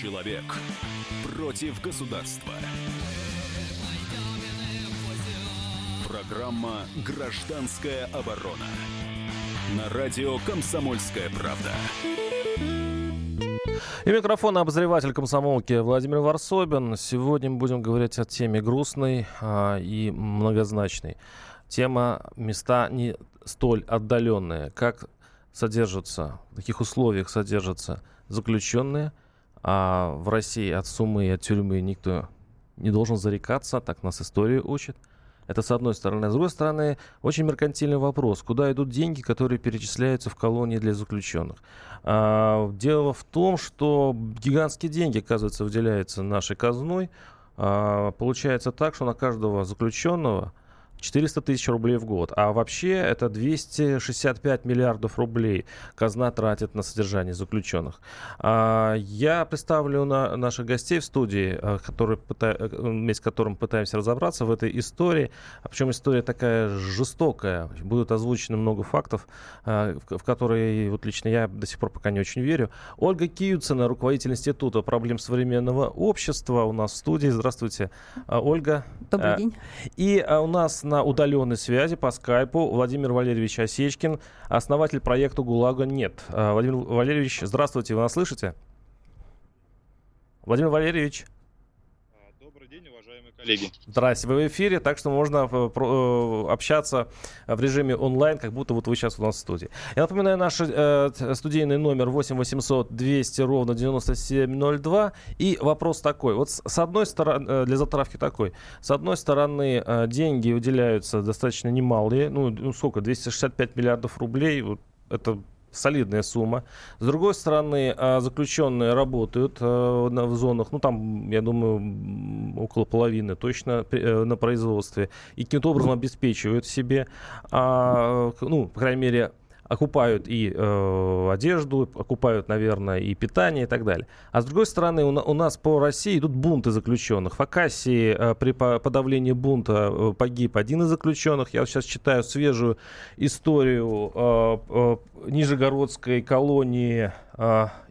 Человек против государства. Программа «Гражданская оборона» на радио «Комсомольская правда». И микрофон обозреватель комсомолки Владимир Варсобин. Сегодня мы будем говорить о теме грустной а, и многозначной. Тема места не столь отдаленные. Как содержатся, в каких условиях содержатся заключенные, а в России от суммы и от тюрьмы никто не должен зарекаться, так нас история учит. Это с одной стороны. С другой стороны, очень меркантильный вопрос. Куда идут деньги, которые перечисляются в колонии для заключенных? А, дело в том, что гигантские деньги, оказывается, выделяются нашей казной. А, получается так, что на каждого заключенного 400 тысяч рублей в год. А вообще это 265 миллиардов рублей казна тратит на содержание заключенных. А, я представлю на наших гостей в студии, э, которые. Э, вместе с которым пытаемся разобраться в этой истории. А причем история такая жестокая. Будут озвучены много фактов, э, в которые вот лично я до сих пор пока не очень верю. Ольга Киюцина, руководитель Института проблем современного общества у нас в студии. Здравствуйте, Ольга. Добрый день. И у нас на удаленной связи по скайпу Владимир Валерьевич Осечкин, основатель проекта ГУЛАГа «Нет». А, Владимир Валерьевич, здравствуйте, вы нас слышите? Владимир Валерьевич коллеги. Здрасте, вы в эфире, так что можно э, э, общаться в режиме онлайн, как будто вот вы сейчас у нас в студии. Я напоминаю, наш э, студийный номер 8 800 200 ровно 9702. И вопрос такой. Вот с одной стороны, э, для затравки такой. С одной стороны, деньги выделяются достаточно немалые. Ну, ну сколько? 265 миллиардов рублей. Вот это солидная сумма. С другой стороны, а, заключенные работают э, в зонах, ну там, я думаю, около половины точно э, на производстве, и каким-то образом обеспечивают себе, а, ну, по крайней мере, окупают и э, одежду, окупают, наверное, и питание и так далее. А с другой стороны, у, у нас по России идут бунты заключенных. В Акасии э, при подавлении бунта э, погиб один из заключенных. Я сейчас читаю свежую историю э, э, Нижегородской колонии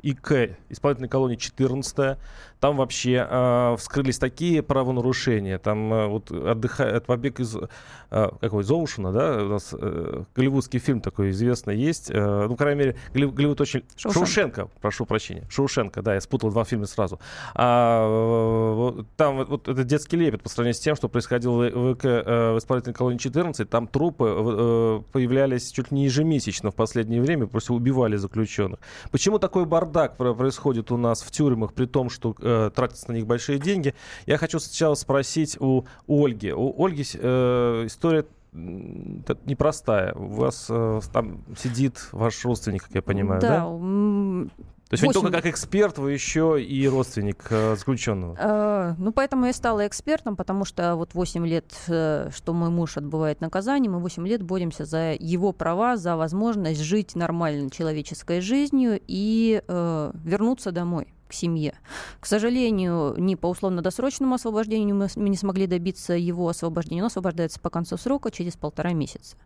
ИК, исполнительной колонии 14 там вообще э, вскрылись такие правонарушения. Там э, вот отдыхает побег из э, какой Зоушена, да, у нас э, голливудский фильм такой известный есть. Э, ну, по крайней мере, Голливуд очень... Шоушенко. Шоушенко, прошу прощения. Шоушенко, да, я спутал два фильма сразу. А, э, там вот, вот это детский лепет по сравнению с тем, что происходило в, ВК, э, в исполнительной колонии 14. Там трупы э, появлялись чуть ли не ежемесячно в последнее время, просто убивали заключенных. Почему такой бардак происходит у нас в тюрьмах, при том, что э, э, тратятся на них большие деньги. Я хочу сначала спросить у Ольги. У Ольги э, история непростая. У вас э, там сидит ваш родственник, как я понимаю, да? Да. То есть 8... вы не только как эксперт, вы еще и родственник э, заключенного. Э, ну, поэтому я стала экспертом, потому что вот 8 лет, э, что мой муж отбывает наказание, мы 8 лет боремся за его права, за возможность жить нормальной человеческой жизнью и э, вернуться домой к семье. К сожалению, ни по условно-досрочному освобождению мы, не смогли добиться его освобождения. Он освобождается по концу срока через полтора месяца.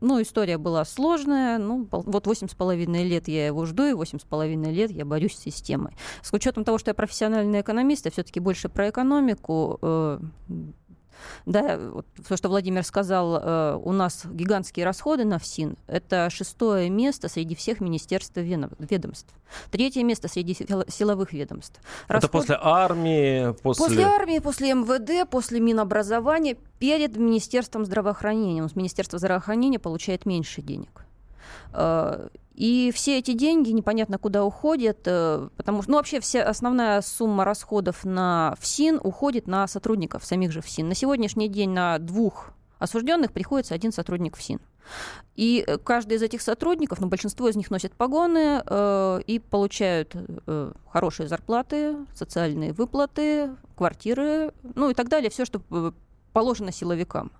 Э, ну, история была сложная. Ну, вот восемь с половиной лет я его жду, и восемь с половиной лет я борюсь с системой. С учетом того, что я профессиональный экономист, я все-таки больше про экономику. Да, вот то, что Владимир сказал, э, у нас гигантские расходы на ФСИН. Это шестое место среди всех министерств ведомств. Третье место среди силовых ведомств. Расход... Это после армии, после... После армии, после МВД, после Минобразования, перед Министерством здравоохранения. Министерство здравоохранения получает меньше денег. Э, и все эти деньги непонятно куда уходят, э, потому что, ну, вообще вся основная сумма расходов на ФСИН уходит на сотрудников самих же ФСИН. На сегодняшний день на двух осужденных приходится один сотрудник ФСИН. И э, каждый из этих сотрудников, ну, большинство из них носят погоны э, и получают э, хорошие зарплаты, социальные выплаты, квартиры, ну и так далее, все, что положено силовикам.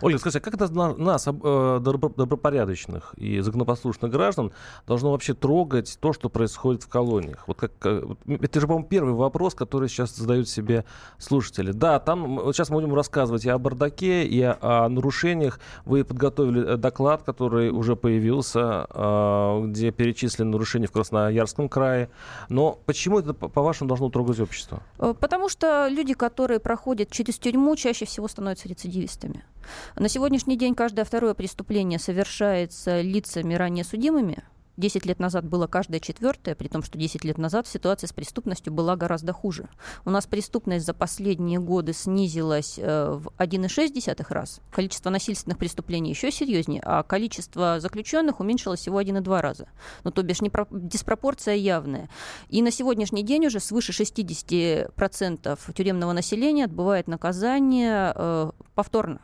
Ольга, скажите, а как это нас, э, добропорядочных и законопослушных граждан, должно вообще трогать то, что происходит в колониях? Вот как, это же, по-моему, первый вопрос, который сейчас задают себе слушатели. Да, там вот сейчас мы будем рассказывать и о бардаке, и о, нарушениях. Вы подготовили э, доклад, который уже появился, э, где перечислены нарушения в Красноярском крае. Но почему это, по-вашему, должно трогать общество? Потому что люди, которые проходят через тюрьму, чаще всего становятся рецидивистами. На сегодняшний день каждое второе преступление совершается лицами ранее судимыми. 10 лет назад было каждое четвертое, при том, что 10 лет назад ситуация с преступностью была гораздо хуже. У нас преступность за последние годы снизилась э, в 1,6 раз, количество насильственных преступлений еще серьезнее, а количество заключенных уменьшилось всего 1,2 раза. Ну, то бишь, непро- диспропорция явная. И на сегодняшний день уже свыше 60% тюремного населения отбывает наказание э, повторно.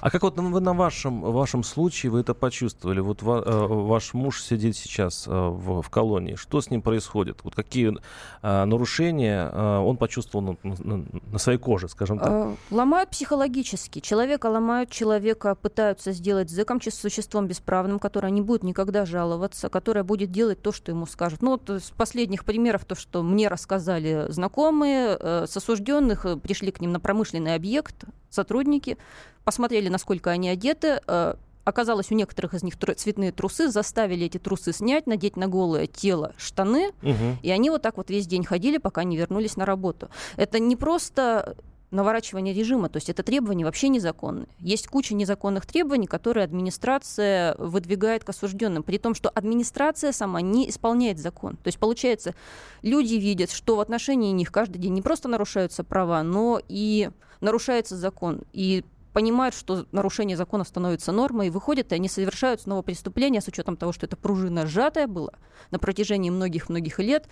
А как вот вы на вашем, вашем случае вы это почувствовали? Вот ва, э, ваш муж сидит сейчас э, в, в колонии. Что с ним происходит? Вот какие э, нарушения э, он почувствовал на, на, на своей коже, скажем так? Ломают психологически. Человека ломают, человека пытаются сделать зэком, существом бесправным, которое не будет никогда жаловаться, которое будет делать то, что ему скажут. Ну, вот с последних примеров, то, что мне рассказали знакомые, с осужденных пришли к ним на промышленный объект, сотрудники, посмотрели, насколько они одеты, э, Оказалось, у некоторых из них цветные трусы, заставили эти трусы снять, надеть на голое тело штаны, угу. и они вот так вот весь день ходили, пока не вернулись на работу. Это не просто наворачивание режима, то есть это требования вообще незаконные. Есть куча незаконных требований, которые администрация выдвигает к осужденным, при том, что администрация сама не исполняет закон. То есть получается, люди видят, что в отношении них каждый день не просто нарушаются права, но и нарушается закон. И понимают, что нарушение закона становится нормой, и выходят, и они совершают снова преступление с учетом того, что эта пружина сжатая была на протяжении многих-многих лет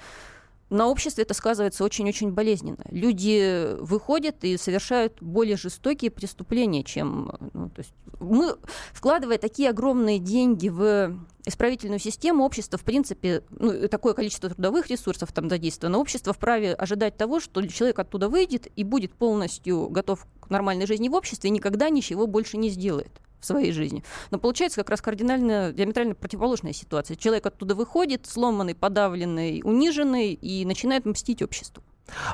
на обществе это сказывается очень-очень болезненно. Люди выходят и совершают более жестокие преступления, чем... Ну, то есть мы, вкладывая такие огромные деньги в исправительную систему, общество, в принципе, ну, такое количество трудовых ресурсов там задействовано, общество вправе ожидать того, что человек оттуда выйдет и будет полностью готов к нормальной жизни в обществе и никогда ничего больше не сделает в своей жизни. Но получается как раз кардинально, диаметрально противоположная ситуация. Человек оттуда выходит, сломанный, подавленный, униженный и начинает мстить обществу.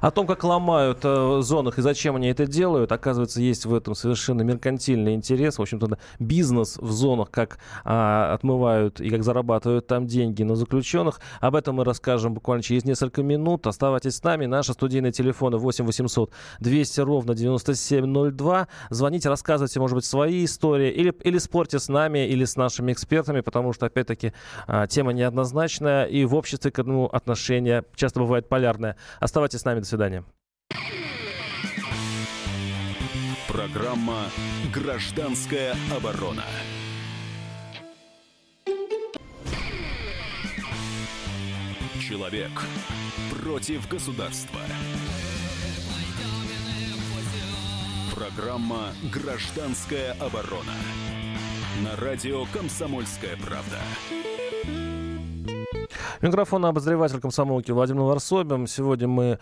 О том, как ломают э, зонах и зачем они это делают, оказывается, есть в этом совершенно меркантильный интерес. В общем-то, бизнес в зонах, как а, отмывают и как зарабатывают там деньги на заключенных. Об этом мы расскажем буквально через несколько минут. Оставайтесь с нами. Наши студийные телефоны 8 800 200 ровно 9702. Звоните, рассказывайте, может быть, свои истории или, или спорьте с нами, или с нашими экспертами, потому что, опять-таки, а, тема неоднозначная, и в обществе к этому отношение часто бывает полярное. Оставайтесь с нами. До свидания. Программа «Гражданская оборона». Человек против государства. Программа «Гражданская оборона». На радио «Комсомольская правда». Микрофон обозреватель комсомолки Владимир Варсобин. Сегодня мы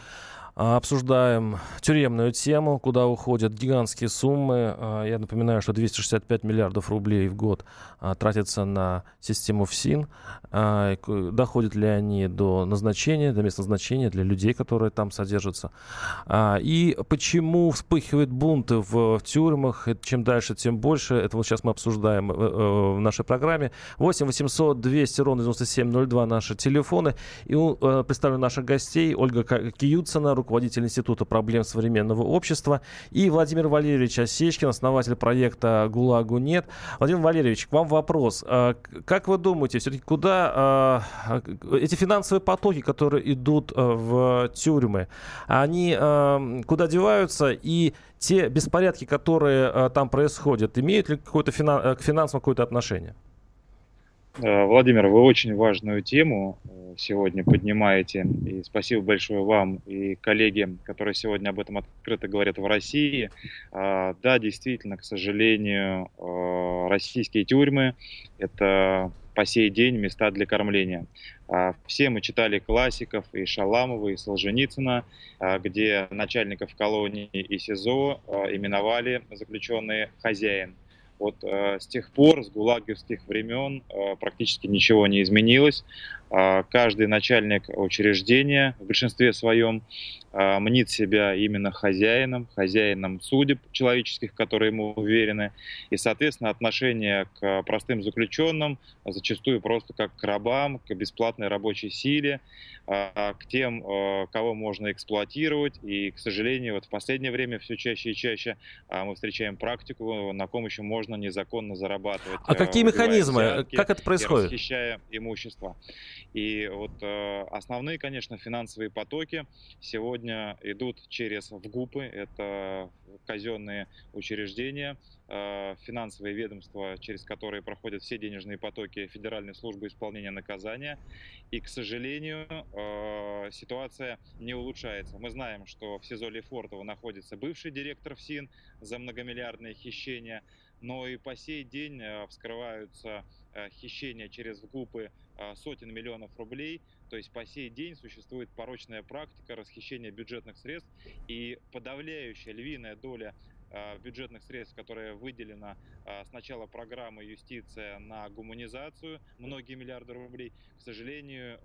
обсуждаем тюремную тему, куда уходят гигантские суммы. А, я напоминаю, что 265 миллиардов рублей в год а, тратятся на систему ФСИН. Доходят ли они до назначения, до места назначения для людей, которые там содержатся? И почему вспыхивают бунты в тюрьмах? Чем дальше, тем больше. Это вот сейчас мы обсуждаем э, э, в нашей программе. 8 800 200 ровно 9702 наши телефоны. И э, представлю наших гостей. Ольга Киюцина, руководитель Института проблем современного общества, и Владимир Валерьевич Осечкин, основатель проекта «ГУЛАГу нет». Владимир Валерьевич, к вам вопрос. А, как вы думаете, все-таки куда а, эти финансовые потоки, которые идут а, в тюрьмы, они куда деваются, и те беспорядки, которые там происходят, имеют ли какое-то финан- к финансовому какое-то отношение? Э, Владимир, вы очень важную тему э, сегодня поднимаете. И спасибо большое вам и коллеге, которые сегодня об этом открыто говорят в России. А, да, действительно, к сожалению, э, российские тюрьмы – это по сей день места для кормления. А, все мы читали классиков и Шаламова, и Солженицына, а, где начальников колонии и СИЗО именовали заключенные хозяин – Вот э, с тех пор, с гулаговских времен, э, практически ничего не изменилось. Э, каждый начальник учреждения в большинстве своем э, мнит себя именно хозяином, хозяином судеб человеческих, которые ему уверены. И, соответственно, отношение к простым заключенным зачастую просто как к рабам, к бесплатной рабочей силе, э, к тем, кого можно эксплуатировать. И, к сожалению, вот в последнее время все чаще и чаще мы встречаем практику, на ком еще можно незаконно зарабатывать. А какие механизмы? Как это происходит? Расхищая имущество. И вот э, основные, конечно, финансовые потоки сегодня идут через ВГУПы, это казенные учреждения, э, финансовые ведомства, через которые проходят все денежные потоки Федеральной службы исполнения наказания. И, к сожалению, э, ситуация не улучшается. Мы знаем, что в СИЗО Лефортово находится бывший директор ФСИН за многомиллиардные хищения, но и по сей день вскрываются хищения через ВГУПы сотен миллионов рублей. То есть по сей день существует порочная практика расхищения бюджетных средств и подавляющая львиная доля а, бюджетных средств, которая выделена а, с начала программы «Юстиция» на гуманизацию, многие миллиарды рублей, к сожалению,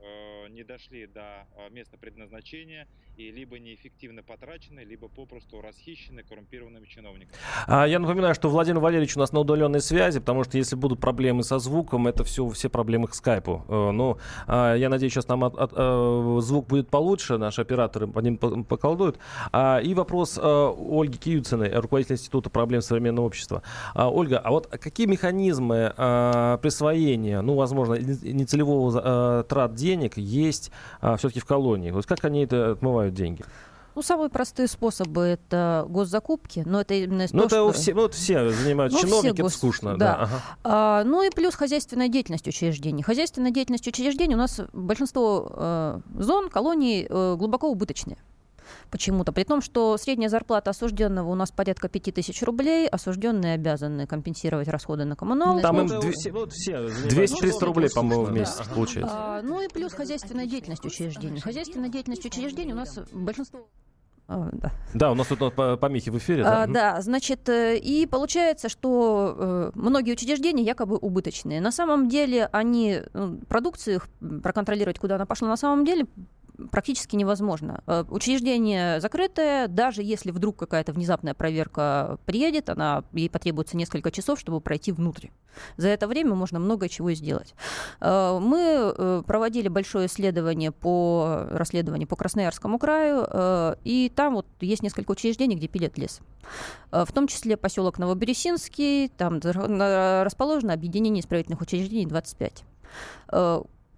не дошли до места предназначения и либо неэффективно потрачены, либо попросту расхищены коррумпированными чиновниками. А я напоминаю, что Владимир Валерьевич у нас на удаленной связи, потому что если будут проблемы со звуком, это все, все проблемы к скайпу. Э, ну, а, я надеюсь, сейчас нам от, от, э, звук будет получше, наши операторы по ним поколдуют. А, и вопрос э, Ольги Киюциной, руководитель Института проблем современного общества. Ольга, а вот какие механизмы присвоения, ну, возможно, нецелевого трат денег есть все-таки в колонии? Вот как они это отмывают деньги? Ну, самые простые способы это госзакупки, но это именно ну, то, это что... все, ну, вот все занимаются, ну, чиновники, все гос... это скучно. Да. да. Ага. А, ну и плюс хозяйственная деятельность учреждений. Хозяйственная деятельность учреждений у нас большинство э, зон, колоний э, глубоко убыточные почему-то. При том, что средняя зарплата осужденного у нас порядка 5000 рублей, осужденные обязаны компенсировать расходы на коммуналку. Там им 200-300 рублей, по-моему, в месяц да. получается. А, ну и плюс хозяйственная деятельность учреждений. Хозяйственная деятельность учреждений у нас большинство да. да, у нас тут помехи в эфире. Да, а, да значит, э, и получается, что э, многие учреждения якобы убыточные. На самом деле они ну, продукцию их проконтролировать, куда она пошла, на самом деле практически невозможно. Э, учреждение закрытое, даже если вдруг какая-то внезапная проверка приедет, она, ей потребуется несколько часов, чтобы пройти внутрь. За это время можно много чего сделать. Э, мы э, проводили большое исследование по расследованию по Красноярскому краю, и там вот есть несколько учреждений, где пилят лес. В том числе поселок Новобересинский, там расположено объединение исправительных учреждений 25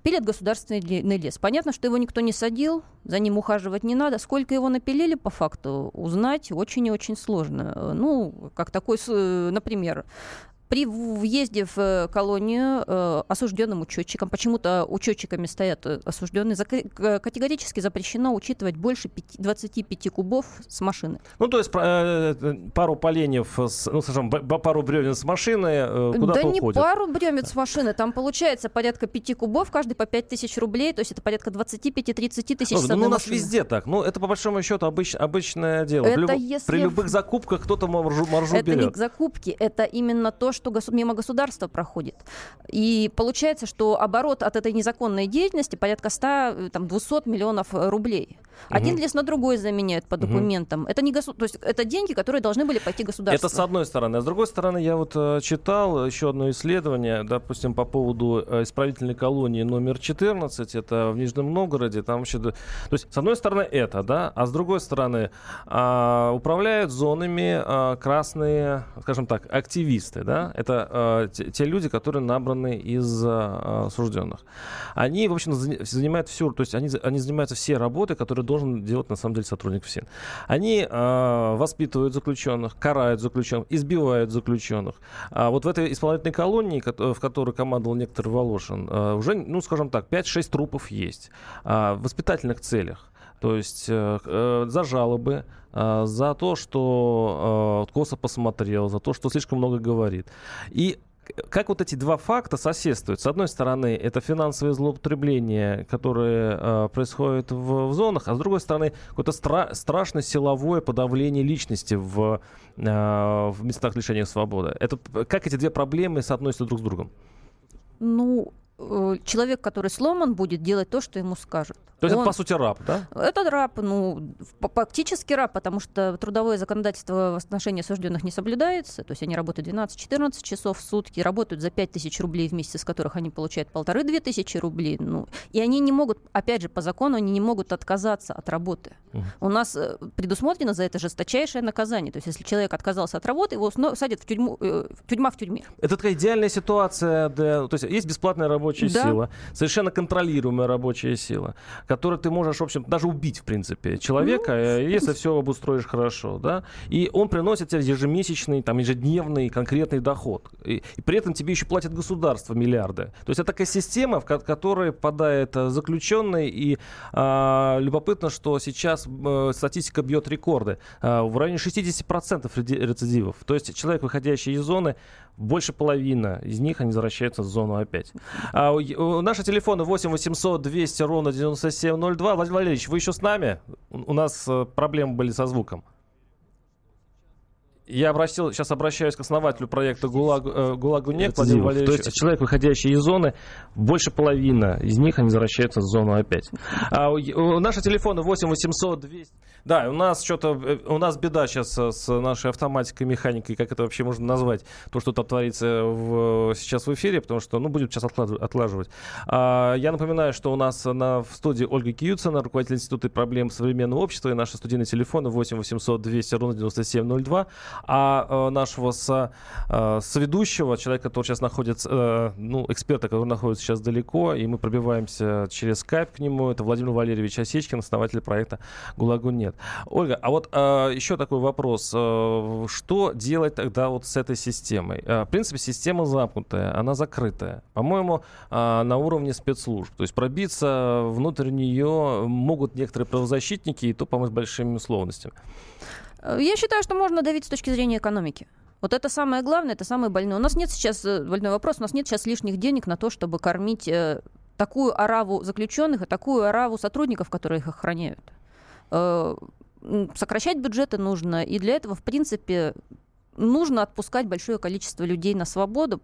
Пилят государственный лес. Понятно, что его никто не садил, за ним ухаживать не надо. Сколько его напилили, по факту, узнать очень и очень сложно. Ну, как такой, например, при въезде в э, колонию э, осужденным учетчикам, почему-то учетчиками стоят э, осужденные, категорически запрещено учитывать больше 5, 25 кубов с машины. Ну, то есть пару поленьев, с, ну, скажем, пару бревен с машины куда-то Да уходит. не пару бревен с машины, там получается порядка 5 кубов, каждый по 5 тысяч рублей, то есть это порядка 25-30 тысяч ну, ну, у нас машины. везде так. Ну, это по большому счету обыч, обычное дело. Это при, если... при любых закупках кто-то маржу, маржу это берет. Это не закупки, это именно то, что гос... мимо государства проходит. И получается, что оборот от этой незаконной деятельности порядка 100, э, там, 200 миллионов рублей. Угу. Один лес на другой заменяют по документам. Угу. Это не госу... То есть это деньги, которые должны были пойти государству. Это с одной стороны. А с другой стороны, я вот э, читал еще одно исследование, допустим, по поводу э, исправительной колонии номер 14, это в Нижнем Новгороде. Там вообще... То есть, с одной стороны, это, да, а с другой стороны, э, управляют зонами э, красные, скажем так, активисты, да, это э, те, те люди, которые набраны из э, осужденных. Они, в общем, занимают все, то есть они, они занимаются все работы, которые должен делать на самом деле сотрудник ФСИН. Они э, воспитывают заключенных, карают заключенных, избивают заключенных. А вот в этой исполнительной колонии, в которой командовал некоторый Волошин, э, уже, ну, скажем так, 5-6 трупов есть э, в воспитательных целях. То есть э, э, за жалобы, э, за то, что э, косо посмотрел, за то, что слишком много говорит. И как вот эти два факта соседствуют? С одной стороны, это финансовые злоупотребления, которые э, происходят в, в зонах, а с другой стороны, какое-то стра- страшное силовое подавление личности в, э, в местах лишения свободы. Это, как эти две проблемы соотносятся друг с другом? Ну, человек, который сломан, будет делать то, что ему скажут. То есть Он- это, по сути, раб, да? Это раб, ну, фактически раб, потому что трудовое законодательство в отношении осужденных не соблюдается. То есть они работают 12-14 часов в сутки, работают за 5 тысяч рублей в месяц, из которых они получают полторы-две тысячи рублей. Ну, и они не могут, опять же, по закону, они не могут отказаться от работы. У нас э, предусмотрено за это жесточайшее наказание. То есть если человек отказался от работы, его садят в тюрьму, э, тюрьма в тюрьме. Это такая идеальная ситуация, для- то есть есть бесплатная рабочая Да. сила, совершенно контролируемая рабочая сила, которую ты можешь, в общем, даже убить, в принципе, человека, э, если все обустроишь хорошо, да, и он приносит тебе ежемесячный, там, ежедневный конкретный доход, и, и при этом тебе еще платит государство миллиарды. То есть это такая система, в ко- которой попадает э, заключенный, и а, любопытно, что сейчас э, статистика бьет рекорды. А, в районе 60% реди- рецидивов. То есть человек, выходящий из зоны, больше половины из них они возвращаются в зону опять. А, наши телефоны 8 800 200 ровно 9702. Владимир Валерьевич, вы еще с нами? У у нас э, проблемы были со звуком. Я обратил, сейчас обращаюсь к основателю проекта ГУЛАГ, э, ГУЛАГу НЕК, Владимир. Валерьевич. То есть человек, выходящий из зоны, больше половины из них они возвращаются в зону опять. А, у- у- наши телефоны 8 800 200. Да, у нас что-то, э, у нас беда сейчас с, нашей автоматикой, механикой, как это вообще можно назвать, то, что там творится в, сейчас в эфире, потому что, ну, будем сейчас отлаживать. А, я напоминаю, что у нас на, в студии Ольга Кьюцена, руководитель Института проблем современного общества, и наши студийные телефоны 8 800 200 ровно 9702. А э, нашего со, э, соведущего, человека, который сейчас находится, э, ну, эксперта, который находится сейчас далеко, и мы пробиваемся через скайп к нему, это Владимир Валерьевич Осечкин, основатель проекта «ГУЛАГу нет». Ольга, а вот еще такой вопрос. Что делать тогда вот с этой системой? В принципе, система замкнутая, она закрытая. По-моему, на уровне спецслужб. То есть пробиться внутрь нее могут некоторые правозащитники, и то, по-моему, с большими условностями. Э, Я считаю, что можно давить с точки зрения экономики. Вот это самое главное, это самое больное. У нас нет сейчас, э, больной вопрос, у нас нет сейчас лишних денег на то, чтобы кормить э, такую ораву заключенных и такую ораву сотрудников, которые их охраняют. Сокращать бюджеты нужно, и для этого, в принципе, нужно отпускать большое количество людей на свободу.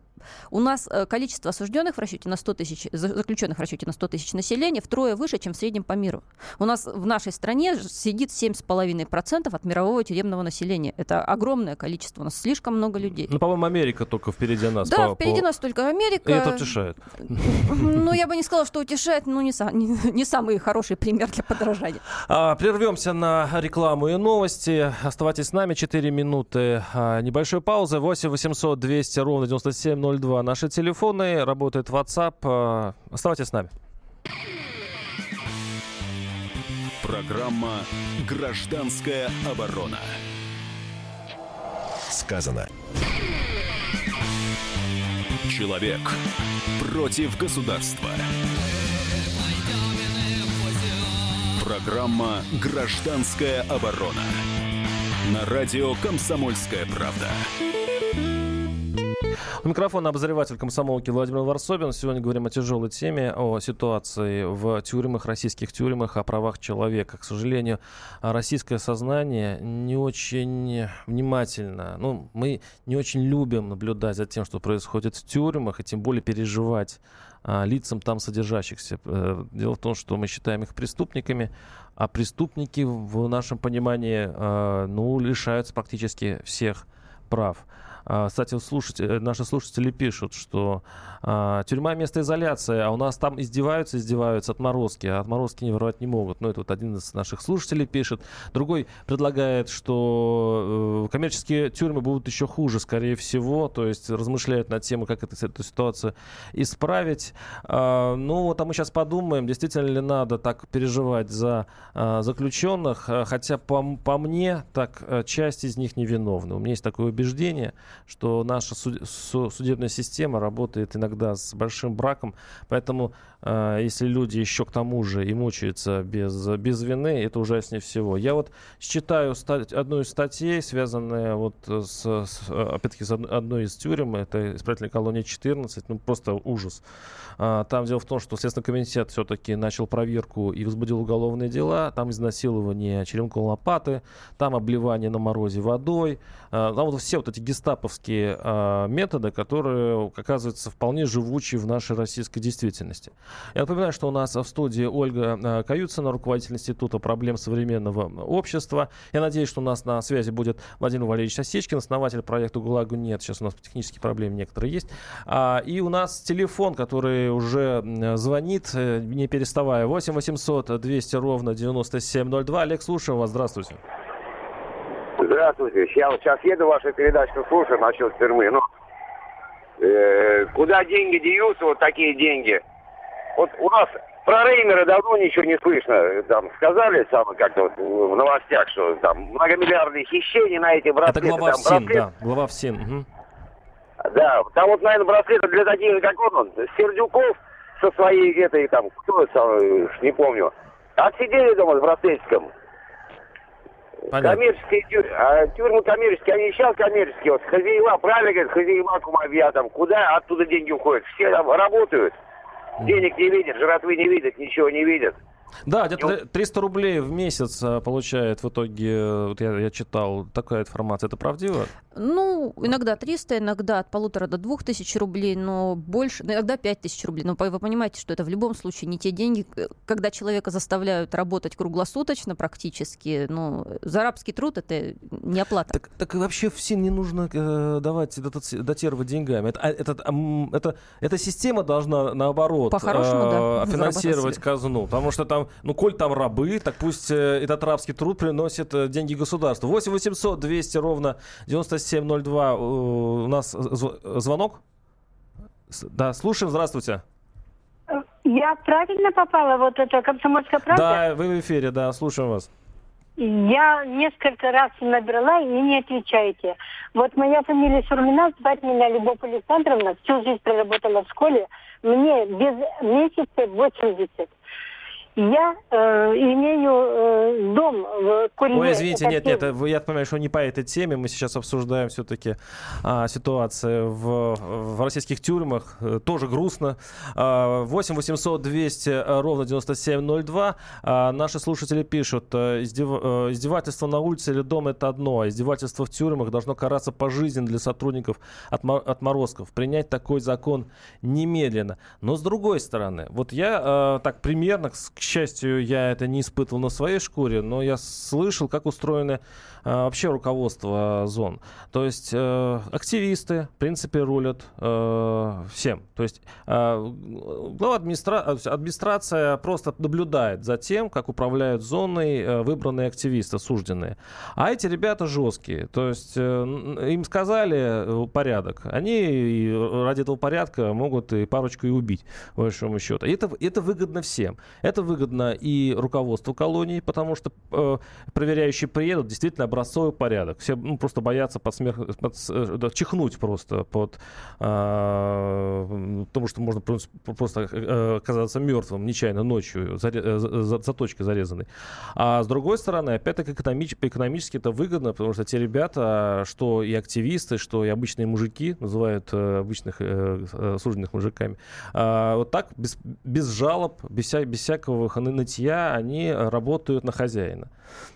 У нас э, количество осужденных в расчете на 100 тысяч, за- заключенных в расчете на 100 тысяч населения втрое выше, чем в среднем по миру. У нас в нашей стране сидит 7,5% от мирового тюремного населения. Это огромное количество. У нас слишком много людей. Ну, по-моему, Америка только впереди нас. Да, по- впереди по- нас только Америка. И это утешает. Ну, я бы не сказала, что утешает, но не, са- не, не самый хороший пример для подражания. А, прервемся на рекламу и новости. Оставайтесь с нами 4 минуты а, небольшой паузы. 8 800 200 ровно 9702. Наши телефоны. Работает WhatsApp. А, Оставайтесь с нами. Программа «Гражданская оборона». Сказано. Человек против государства. Программа «Гражданская оборона». На радио «Комсомольская правда». У микрофона обозреватель комсомолки Владимир Варсобин. Сегодня говорим о тяжелой теме, о ситуации в тюрьмах, российских тюрьмах, о правах человека. К сожалению, российское сознание не очень внимательно. Ну, мы не очень любим наблюдать за тем, что происходит в тюрьмах, и тем более переживать а, лицам там содержащихся. Э, Дело в том, что мы считаем их преступниками, а преступники в нашем понимании э, ну, лишаются практически всех прав. А, Кстати, слушатели, наши слушатели пишут, что а, тюрьма место изоляции, а у нас там издеваются, издеваются отморозки, а отморозки не воровать не могут. Ну, это вот один из наших слушателей пишет. Другой предлагает, что э, коммерческие тюрьмы будут еще хуже, скорее всего, то есть размышляет над тем, как это, эту ситуацию исправить. А, ну, вот, а мы сейчас подумаем, действительно ли надо так переживать за заключенных, А, хотя по, по мне, так часть из них невиновны. У меня есть такое убеждение. Что наша судебная система работает иногда с большим браком, поэтому э, если люди еще к тому же и мучаются без, без вины, это ужаснее всего. Я вот читаю стать, одну из статей, связанную вот с, с опять-таки, с одной из тюрем, это исправительная колония 14, ну просто ужас. А, там дело в том, что Следственный комитет все-таки начал проверку и возбудил уголовные дела. Там изнасилование черенком лопаты, там обливание на морозе водой. А, там вот все вот эти гестаповские а, методы, которые оказываются вполне живучие в нашей российской действительности. Я напоминаю, что у нас в студии Ольга Каюцина, руководитель Института проблем современного общества. Я надеюсь, что у нас на связи будет Владимир Валерьевич Осечкин, основатель проекта «ГУЛАГу нет». Сейчас у нас технические проблемы некоторые есть. И у нас телефон, который уже звонит, э, не переставая. 8 800 200 ровно 9702. Олег, слушаю вас. Здравствуйте. Здравствуйте. Я вот сейчас еду вашу передачу, слушаю насчет тюрьмы. Ну, э, куда деньги деются, вот такие деньги? Вот у нас про Реймера давно ничего не слышно. Там сказали самое как-то вот в новостях, что там многомиллиардные хищения на эти браслеты. Это глава там, ФСИН, браслет... да, глава ФСИН. Угу. Да, там вот, наверное, браслеты для таких, как он, Сердюков со своей этой там, кто не помню. Отсидели дома с браслетиком. Понятно. Коммерческие тюрьмы, а тюрьмы коммерческие, они сейчас коммерческие. Вот хозяева, правильно говорят, хозяева кумовья там, куда оттуда деньги уходят? Все там работают, денег не видят, жратвы не видят, ничего не видят. Да, где-то 300 рублей в месяц а, получает в итоге, э, вот я, я читал, такая информация, это правдиво? Ну, иногда 300, иногда от полутора до двух тысяч рублей, но больше, ну, иногда пять тысяч рублей. Но вы понимаете, что это в любом случае не те деньги, когда человека заставляют работать круглосуточно практически, ну, за рабский труд это не оплата. Так, так вообще всем не нужно э, давать датировать деньгами. Это, а, это, это, эта система должна, наоборот, э, да, финансировать казну, потому что там, ну, коль там рабы, так пусть э, этот рабский труд приносит э, деньги государству. 8 800 200 ровно 97 702 у нас звонок. Да, слушаем, здравствуйте. Я правильно попала? Вот это комсомольская правда? Да, вы в эфире, да, слушаем вас. Я несколько раз набрала и не отвечаете. Вот моя фамилия Шурмина, звать меня Любовь Александровна, всю жизнь проработала в школе. Мне без месяца 80. Я э, имею э, дом в Курине. Ой, извините, нет, нет, я понимаю, что не по этой теме. Мы сейчас обсуждаем все-таки а, ситуацию в, в российских тюрьмах. Э, тоже грустно. А, 8 800 200 э, ровно 9702. А, наши слушатели пишут, э, издев, издевательство на улице или дом это одно, а издевательство в тюрьмах должно караться пожизненно для сотрудников отморозков. Принять такой закон немедленно. Но с другой стороны, вот я э, так примерно, к счастью, я это не испытывал на своей шкуре, но я слышал, как устроены а, вообще руководство зон. То есть э, активисты, в принципе, рулят э, всем. То есть э, глава администра... администрация просто наблюдает за тем, как управляют зоной э, выбранные активисты, осужденные. А эти ребята жесткие. То есть э, им сказали э, порядок. Они ради этого порядка могут и парочку и убить, по большому счету. И это, это выгодно всем. Это выгодно и руководству колонии, потому что э, проверяющие приедут, действительно образцовый порядок. Все ну, просто боятся под смех, под, да, чихнуть просто под э, тому, что можно просто э, оказаться мертвым нечаянно ночью, заре, э, за, заточкой зарезанной. А с другой стороны, опять-таки экономич, экономически это выгодно, потому что те ребята, что и активисты, что и обычные мужики, называют э, обычных э, осужденных мужиками, э, вот так, без, без жалоб, без, вся, без всякого нытья, они работают на хозяина.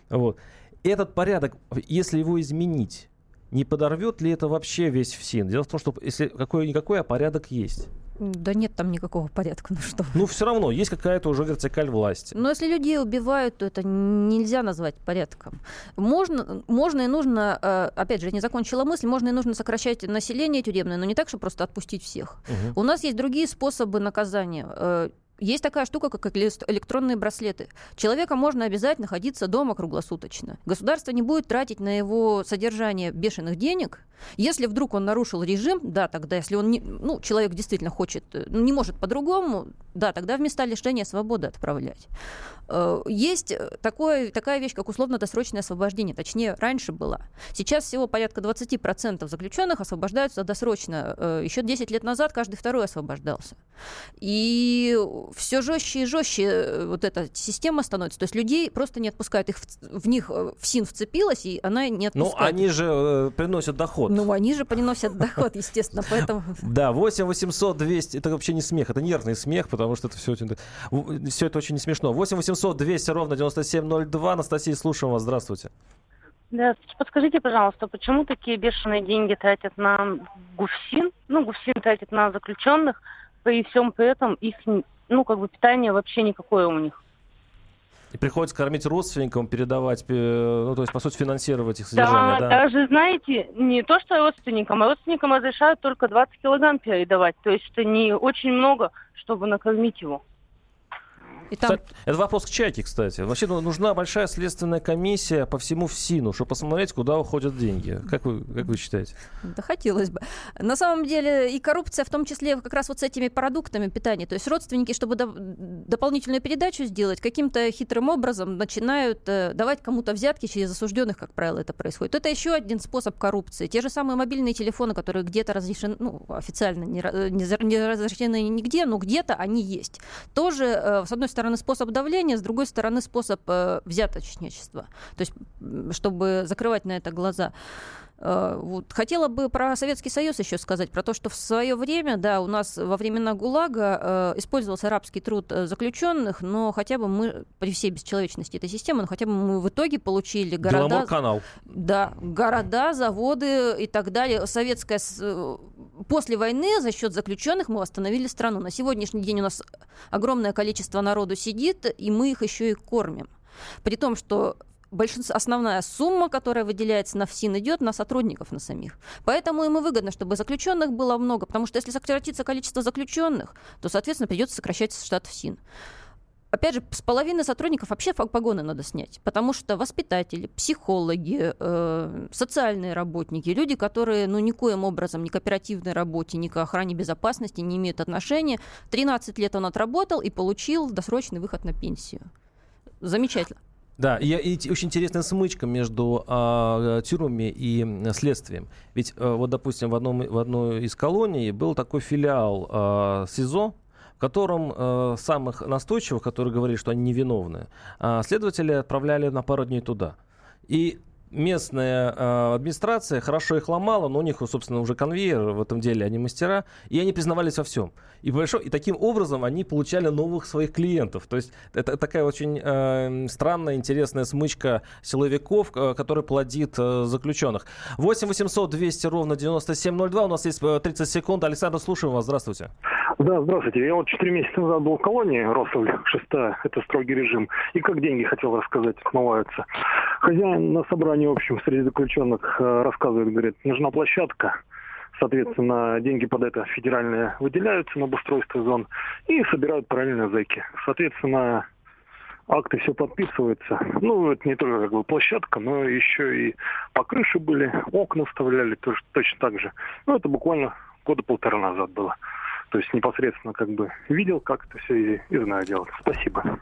Вот этот порядок, если его изменить, не подорвет ли это вообще весь ФСИН? Дело в том, что если какой-никакой, а порядок есть. Да нет там никакого порядка, ну что. Ну все равно есть какая-то уже вертикаль власти. Но если людей убивают, то это нельзя назвать порядком. Можно, можно и нужно, э, опять же, я не закончила мысль, можно и нужно сокращать население тюремное, но не так, чтобы просто отпустить всех. Угу. У нас есть другие способы наказания. Есть такая штука, как электронные браслеты. Человека можно обязать находиться дома круглосуточно. Государство не будет тратить на его содержание бешеных денег, Если вдруг он нарушил режим, да, тогда, если он, не, ну, человек действительно хочет, э, ну, не может по-другому, да, тогда в места лишения свободы отправлять. Э, есть э, такое, такая вещь, как условно-досрочное освобождение. Точнее, раньше была. Сейчас всего порядка 20% заключенных освобождаются досрочно. Еще 10 лет назад каждый второй освобождался. И все жестче и жестче вот эта система становится. То есть людей просто не отпускают. Их в, в них в СИН вцепилась, и она не Ну, отпускает. они же приносят доход. Ну, они же приносят доход, естественно, поэтому... Да, 8 800 200, это вообще не смех, это нервный смех, потому что это все, очень, все это очень не смешно. 8 800 200 ровно 9702. Анастасия, слушаем вас, здравствуйте. Да, подскажите, пожалуйста, почему такие бешеные деньги тратят на ГУФСИН? Ну, ГУФСИН тратит на заключенных, при всем при этом их, ну, как бы питание вообще никакое у них. И приходится кормить родственникам, передавать, э, ну, то есть, по сути, финансировать их содержание. Да, Да, даже, знаете, не то, что родственникам, а родственникам разрешают только 20 килограмм передавать. То есть это не очень много, чтобы накормить его. И там это вопрос к Чайке, кстати. Вообще ну, нужна большая следственная комиссия по всему ФСИНу, чтобы посмотреть, куда уходят деньги. Как вы, как вы считаете? Да хотелось бы. На самом деле и коррупция в том числе как раз вот с этими продуктами питания. То есть родственники, чтобы до- дополнительную передачу сделать, каким-то хитрым образом начинают э, давать кому-то взятки через осужденных, как правило, это происходит. Это еще один способ коррупции. Те же самые мобильные телефоны, которые где-то разрешены, ну, официально не, ра- не не разрешены нигде, но где-то они есть. Тоже, э, с одной стороны, способ давления, с другой стороны, способ э, взяточничества. То есть, чтобы закрывать на это глаза. Э, Вот. Хотела бы про Советский Союз еще сказать, про то, что в свое время, да, у нас во времена ГУЛАГа э, использовался арабский труд э, заключенных, но хотя бы мы, при всей бесчеловечности этой системы, но хотя бы мы в итоге получили города, Беломор-канал. да, города, заводы и так далее. Советская э, после войны за счет заключенных мы восстановили страну. На сегодняшний день у нас огромное количество народу сидит, и мы их еще и кормим. При том, что большинство, основная сумма, которая выделяется на ФСИН, идет на сотрудников, на самих. Поэтому и выгодно, чтобы заключенных было много, потому что если сократится количество заключенных, то, соответственно, придется сокращать штат ФСИН. Опять же, с половины сотрудников вообще погоны надо снять, потому что воспитатели, психологи, э, социальные работники, люди, которые, ну, никоим образом ни к оперативной работе, ни к охране безопасности не имеют отношения. 13 лет он отработал и получил досрочный выход на пенсию. Замечательно. Да, и, и очень интересная смычка между а, тюрьмами и следствием. Ведь а, вот, допустим, в, одном, в одной из колоний был такой филиал а, СИЗО, в котором а, самых настойчивых, которые говорили, что они невиновны, а, следователи отправляли на пару дней туда. И местная а, администрация хорошо их ломала, но у них, собственно, уже конвейер в этом деле, они мастера, и они признавались во всем. И, большой, и таким образом они получали новых своих клиентов. То есть это такая очень э, странная, интересная смычка силовиков, э, который плодит э, заключенных. 8 800 200 ровно 9702. У нас есть э, 30 секунд. Александр, слушаем вас. Здравствуйте. Да, здравствуйте. Я вот четыре месяца назад был в колонии, Ростовль, шестая, это строгий режим. И как деньги хотел рассказать, отмываются. Хозяин на собрании, общем, среди заключенных э, рассказывает, говорит, нужна площадка. Соответственно, деньги под это федеральные выделяются на обустройство зон и собирают параллельно зэки. Соответственно, акты все подписываются. Ну, это не только как бы площадка, но еще и по крыше были, окна вставляли тоже, точно так же. Ну, это буквально года полтора назад было. То есть непосредственно как бы видел, как это все и, и знаю делать. Спасибо.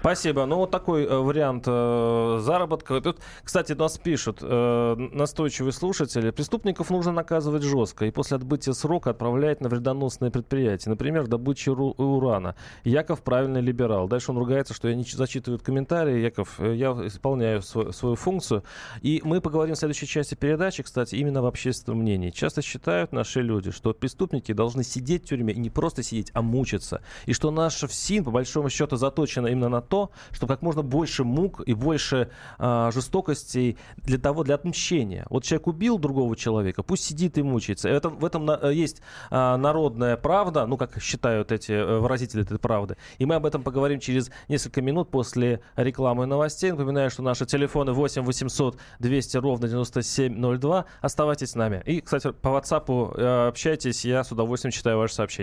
Спасибо. Ну, вот такой э, вариант э, заработка. Тут, кстати, нас пишут э, настойчивые слушатели. Преступников нужно наказывать жестко и после отбытия срока отправлять на вредоносные предприятия. Например, добычу урана. Яков правильный либерал. Дальше он ругается, что я не зачитываю комментарии. Яков, э, я исполняю свой- свою функцию. И мы поговорим в следующей части передачи, кстати, именно в общественном мнении. Часто считают наши люди, что преступники должны сидеть в тюрьме и не просто сидеть, а мучиться. И что наш ФСИН, по большому счету, заточена именно на то, чтобы как можно больше мук и больше а, жестокостей для того, для отмщения. Вот человек убил другого человека, пусть сидит и мучается. Это, в этом на- есть а, народная правда, ну, как считают эти э, выразители этой правды. И мы об этом поговорим через несколько минут после рекламы и новостей. Напоминаю, что наши телефоны 8 800 200 ровно 9702. Оставайтесь с нами. И, кстати, по WhatsApp э, общайтесь, я с удовольствием читаю ваши сообщения.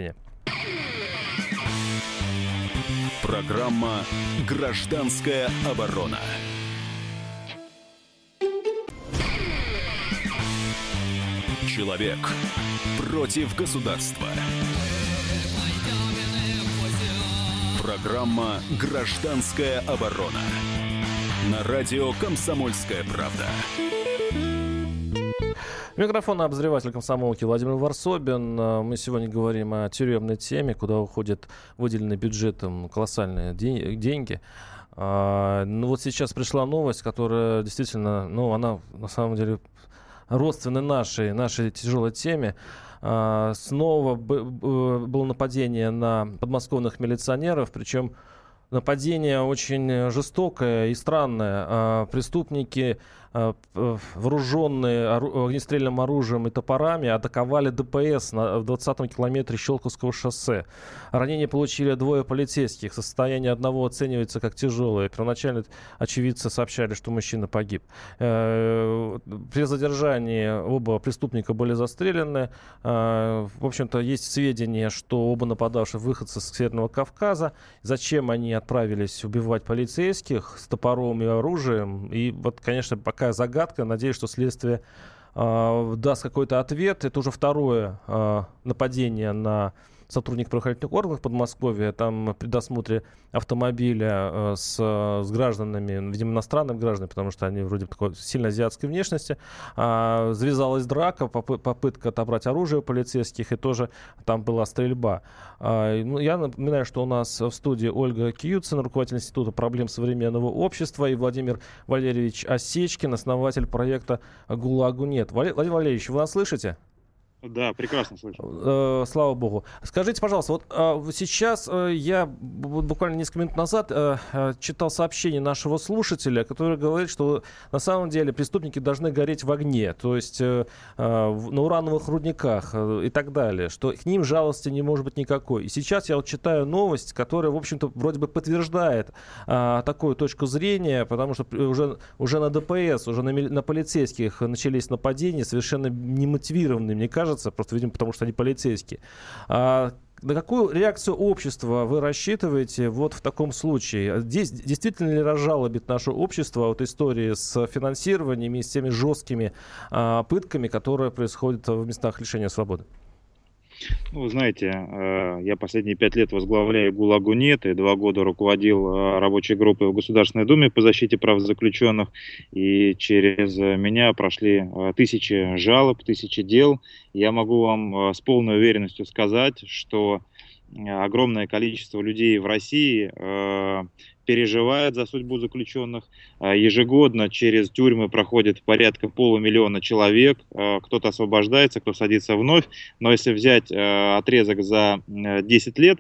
Программа «Гражданская оборона». Человек против государства. Программа «Гражданская оборона» на радио «Комсомольская правда». Микрофон обозреватель комсомолки Владимир Варсобин. Э, мы сегодня говорим о тюремной теме, куда уходят выделенные бюджетом колоссальные деньги. А, ну вот сейчас пришла новость, которая действительно, ну она на самом деле родственны нашей, нашей тяжелой теме. А, снова было нападение на подмосковных милиционеров, причем нападение очень жестокое и странное. А, преступники вооруженные огнестрельным оружием и топорами атаковали ДПС на, в 20-м километре Щелковского шоссе. Ранения получили двое полицейских. Состояние одного оценивается как тяжелое. Первоначально очевидцы сообщали, что мужчина погиб. Э, при задержании оба преступника были застрелены. Э, в общем-то, есть сведения, что оба нападавших выходцы с Северного Кавказа. Зачем они отправились убивать полицейских с топором и оружием? И вот, конечно, пока такая загадка. Надеюсь, что следствие э, даст какой-то ответ. Это уже второе э, нападение на сотрудник правоохранительных органов Подмосковья, там при досмотре автомобиля э, с, с гражданами, видимо, иностранными гражданами, потому что они вроде такой сильно азиатской внешности, э, завязалась драка, попы- попытка отобрать оружие у полицейских, и тоже там была стрельба. Э, ну, я напоминаю, что у нас в студии Ольга Кьюцин, руководитель Института проблем современного общества, и Владимир Валерьевич Осечкин, основатель проекта «ГУЛАГу нет». Владимир Валерьевич, вы нас слышите? Да, прекрасно слышу. Э, слава богу. Скажите, пожалуйста, вот э, сейчас э, я буквально несколько минут назад э, читал сообщение нашего слушателя, который говорит, что на самом деле преступники должны гореть в огне, то есть на урановых рудниках и так далее, что к ним жалости не может быть никакой. И сейчас я вот читаю новость, которая, в общем-то, вроде бы подтверждает э, такую точку зрения, потому что уже, уже на ДПС, уже на, на полицейских начались нападения, совершенно немотивированные, мне кажется, кажется, просто, видимо, потому что они полицейские. А, на какую реакцию общества вы рассчитываете вот в таком случае? Здесь действительно ли разжалобит наше общество вот истории с финансированием и с теми жесткими а, пытками, которые происходят в местах лишения свободы? Ну, вы знаете, э, я последние пять лет возглавляю ГУЛАГу НЕТ и два года руководил э, рабочей группой в Государственной Думе по защите прав заключенных. И через меня прошли э, тысячи жалоб, тысячи дел. Я могу вам с полной уверенностью сказать, что огромное количество людей в России переживает за судьбу заключенных. А, ежегодно через тюрьмы проходит порядка полумиллиона человек. А, кто-то освобождается, кто садится вновь. Но если взять а, отрезок за 10 лет,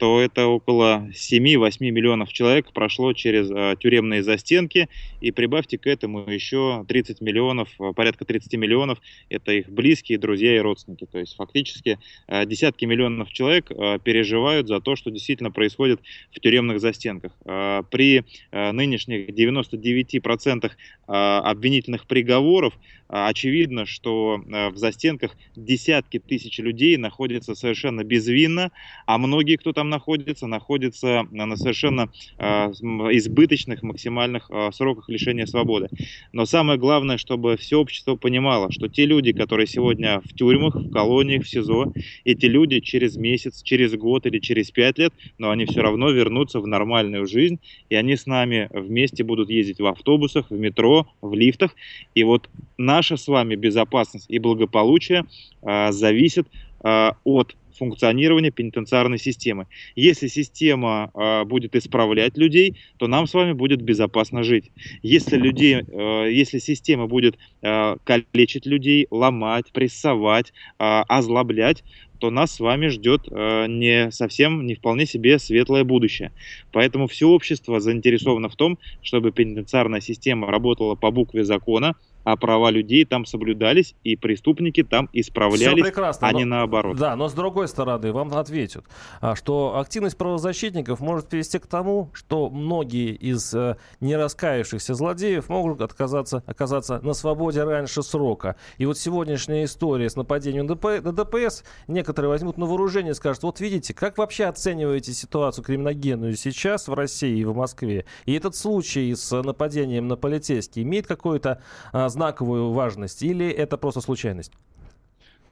то это около 7-8 миллионов человек прошло через э, тюремные застенки, и прибавьте к этому еще 30 миллионов, э, порядка 30 миллионов, это их близкие, друзья и родственники. То есть фактически э, десятки миллионов человек э, переживают за то, что действительно происходит в тюремных застенках. Э, при э, нынешних 99% э, обвинительных приговоров э, очевидно, что э, в застенках десятки тысяч людей находятся совершенно безвинно, а многие, кто там находится, находится на совершенно э, избыточных максимальных сроках лишения свободы. Но самое главное, чтобы все общество понимало, что те люди, которые сегодня в тюрьмах, в колониях, в СИЗО, эти люди через месяц, через год или через пять лет, но они все равно вернутся в нормальную жизнь, и они с нами вместе будут ездить в автобусах, в метро, в лифтах. И вот наша с вами безопасность и благополучие э, зависит э, от функционирования пенитенциарной системы. Если система э, будет исправлять людей, то нам с вами будет безопасно жить. Если, людей, э, если система будет э, калечить людей, ломать, прессовать, э, озлоблять, то нас с вами ждет э, не совсем, не вполне себе светлое будущее. Поэтому все общество заинтересовано в том, чтобы пенитенциарная система работала по букве закона, а права людей там соблюдались, и преступники там исправлялись, прекрасно, а но, не наоборот. Да, но с другой стороны, вам ответят, а, что активность правозащитников может привести к тому, что многие из э, нераскаявшихся злодеев могут отказаться, оказаться на свободе раньше срока. И вот сегодняшняя история с нападением на ДПС, некоторые возьмут на вооружение и скажут, вот видите, как вообще оцениваете ситуацию криминогенную сейчас в России и в Москве? И этот случай с нападением на полицейский имеет какое-то а, знаковую важность или это просто случайность?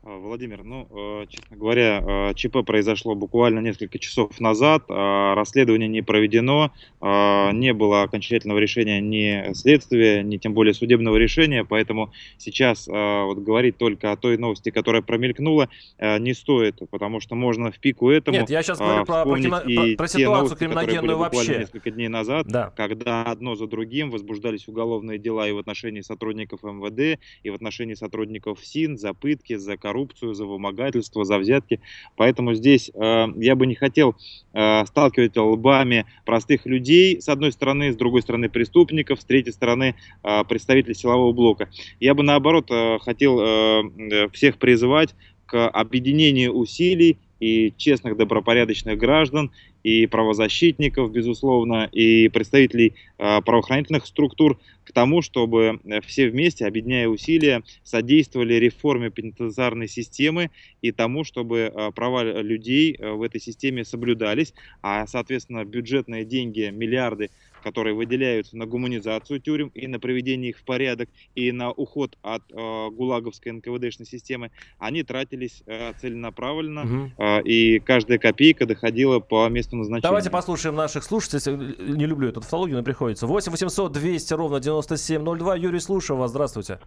А, Владимир, ну, э, честно говоря, э, ЧП произошло буквально несколько часов назад, а расследование не проведено, а, не было окончательного решения ни следствия, ни тем более судебного решения, поэтому сейчас вот говорить только о той новости, которая промелькнула, не стоит, потому что можно в пику этому Нет, я сейчас говорю про, про, и про, про ситуацию новости, криминогенную вообще. несколько дней назад, да. когда одно за другим возбуждались уголовные дела и в отношении сотрудников МВД, и в отношении сотрудников СИН за пытки, за коррупцию, за вымогательство, за взятки. Поэтому здесь э, я бы не хотел э, сталкивать лбами простых людей, с одной стороны, с другой стороны преступников, с третьей стороны э, представителей силового блока. Я бы наоборот э, хотел э, всех призывать к объединению усилий и честных добропорядочных граждан, и правозащитников, безусловно, и представителей э, правоохранительных структур к тому, чтобы э, все вместе, объединяя усилия, содействовали реформе пенитенциарной системы и тому, чтобы э, права людей э, в этой системе соблюдались, а, соответственно, бюджетные деньги, миллиарды которые выделяются на гуманизацию тюрем и на приведение их в порядок, и на уход от э, гулаговской НКВДшной системы, они тратились э, целенаправленно, угу. э, и каждая копейка доходила по месту назначения. Давайте послушаем наших слушателей. Не люблю эту тавтологию, но приходится. 8 800 200 ровно 9702. Юрий, слушаю вас. Здравствуйте.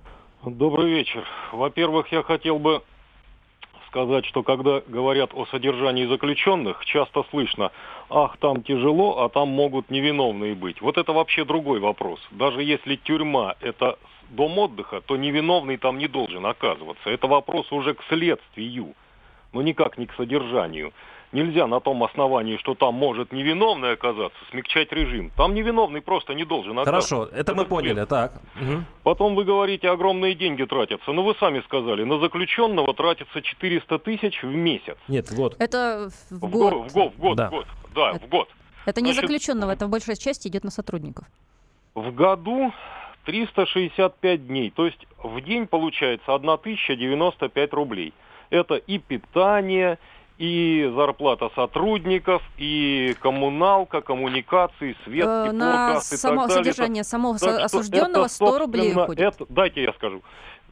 Добрый вечер. Во-первых, я хотел бы сказать, что когда говорят о содержании заключенных, часто слышно, ах, там тяжело, а там могут невиновные быть. Вот это вообще другой вопрос. Даже если тюрьма – это дом отдыха, то невиновный там не должен оказываться. Это вопрос уже к следствию, но никак не к содержанию. Нельзя на том основании, что там может невиновный оказаться, смягчать режим. Там невиновный просто не должен оказаться. Хорошо, это, это мы поняли, так. Угу. Потом вы говорите, огромные деньги тратятся. Ну, вы сами сказали, на заключенного тратится 400 тысяч в месяц. Нет, в год. Это в год. В год, в год, да. в год. Да, это, в год. Это не Значит, заключенного, это в большей части идет на сотрудников. В году 365 дней, то есть в день получается 1095 рублей. Это и питание, и зарплата сотрудников, и коммуналка, коммуникации, свет, э, тепло, На газ и само так далее. содержание самого так осужденного это, 100 рублей уходит. Это, дайте я скажу.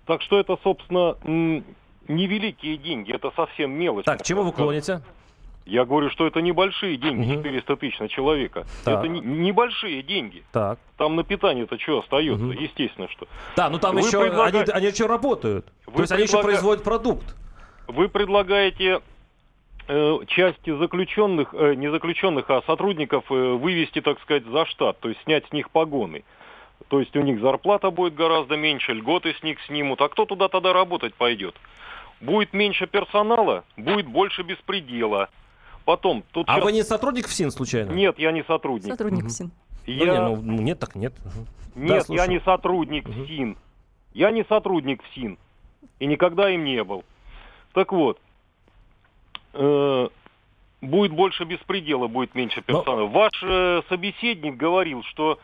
Так что это, собственно, невеликие деньги, это совсем мелочь. Так, чему вы клоните? Я говорю, что это небольшие деньги, угу. 400 тысяч на человека. Так. Это не, небольшие деньги. Так. Там на питание-то что остается? Угу. Естественно, что. Да, ну там Вы еще предлага... они, они еще работают. Вы То есть предлага... они еще производят продукт. Вы предлагаете части заключенных, э, не заключенных, а сотрудников э, вывести, так сказать, за штат, то есть снять с них погоны. То есть у них зарплата будет гораздо меньше, льготы с них снимут. А кто туда тогда работать пойдет? Будет меньше персонала, будет больше беспредела. Потом, тут а сейчас... вы не сотрудник ФСИН случайно? Нет, я не сотрудник. Сотрудник угу. ФСИН. Я... Ну, не, ну, ну, нет, так нет. Нет, да, я не сотрудник угу. ФСИН. Я не сотрудник ФСИН. И никогда им не был. Так вот, э, будет больше беспредела, будет меньше персонала. Но... Ваш э, собеседник говорил, что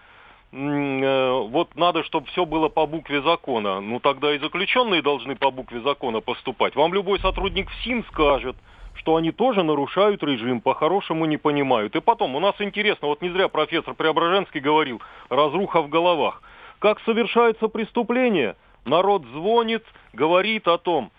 э, вот надо, чтобы все было по букве закона. Ну тогда и заключенные должны по букве закона поступать. Вам любой сотрудник ФСИН скажет, что они тоже нарушают режим, по-хорошему не понимают. И потом, у нас интересно, вот не зря профессор Преображенский говорил, разруха в головах. Как совершается преступление? Народ звонит, говорит о том,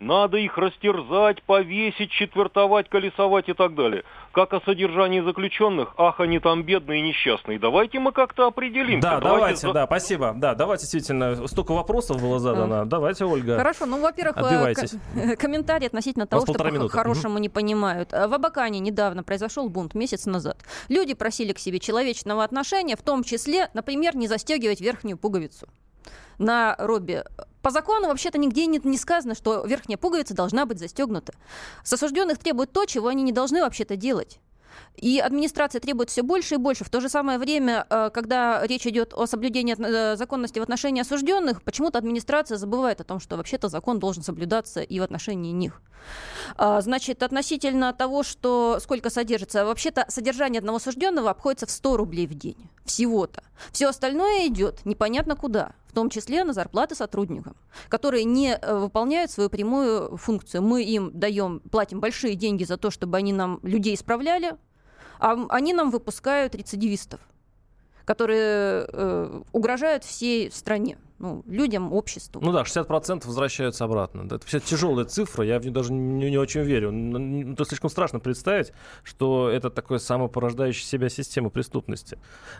надо их растерзать, повесить, четвертовать, колесовать и так далее. Как о содержании заключенных, ах, они там бедные и несчастные. Давайте мы как-то определимся. Да, давайте, давайте да, спасибо. Да, давайте действительно, столько вопросов было задано. А. Давайте, Ольга. Хорошо, ну, во-первых, э, комментарий относительно того, что по-хорошему не понимают. Э, в Абакане недавно произошел бунт, месяц назад. Люди просили к себе человечного отношения, в том числе, например, не застегивать верхнюю пуговицу на робе. По закону вообще-то нигде не, не сказано, что верхняя пуговица должна быть застегнута. С осужденных требуют то, чего они не должны вообще-то делать. И администрация требует все больше и больше. В то же самое время, э, когда речь идет о соблюдении э, законности в отношении осужденных, почему-то администрация забывает о том, что вообще-то закон должен соблюдаться и в отношении них. А, значит, относительно того, что сколько содержится, вообще-то содержание одного осужденного обходится в 100 рублей в день. Всего-то. Все остальное идет непонятно куда в том числе на зарплаты сотрудникам, которые не э, выполняют свою прямую функцию. Мы им даем, платим большие деньги за то, чтобы они нам людей исправляли, а они нам выпускают рецидивистов которые э, угрожают всей стране ну, людям, обществу. Ну да, 60% возвращаются обратно. Это все тяжелая цифра, я в нее даже не, не очень верю. Это слишком страшно представить, что это такое самопорождающая себя система преступности.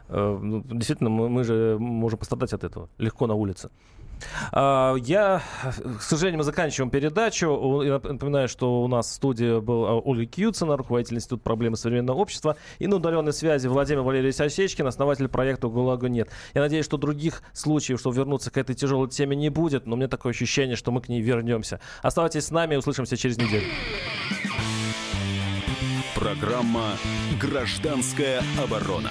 Э, ну, действительно, мы, мы же можем пострадать от этого легко на улице. А, я, к сожалению, мы заканчиваем передачу. Напоминаю, что у нас в студии был а, Ольга Кьюцина, руководитель Института проблемы современного общества, и на удаленной связи Владимир Валерьевич Осечкин, основатель проекта «ГУЛАГу нет». Я надеюсь, что других случаев, что вернуться к этой тяжелой теме не будет, но у меня такое ощущение, что мы к ней вернемся. Оставайтесь с нами, услышимся через неделю. Программа «Гражданская оборона».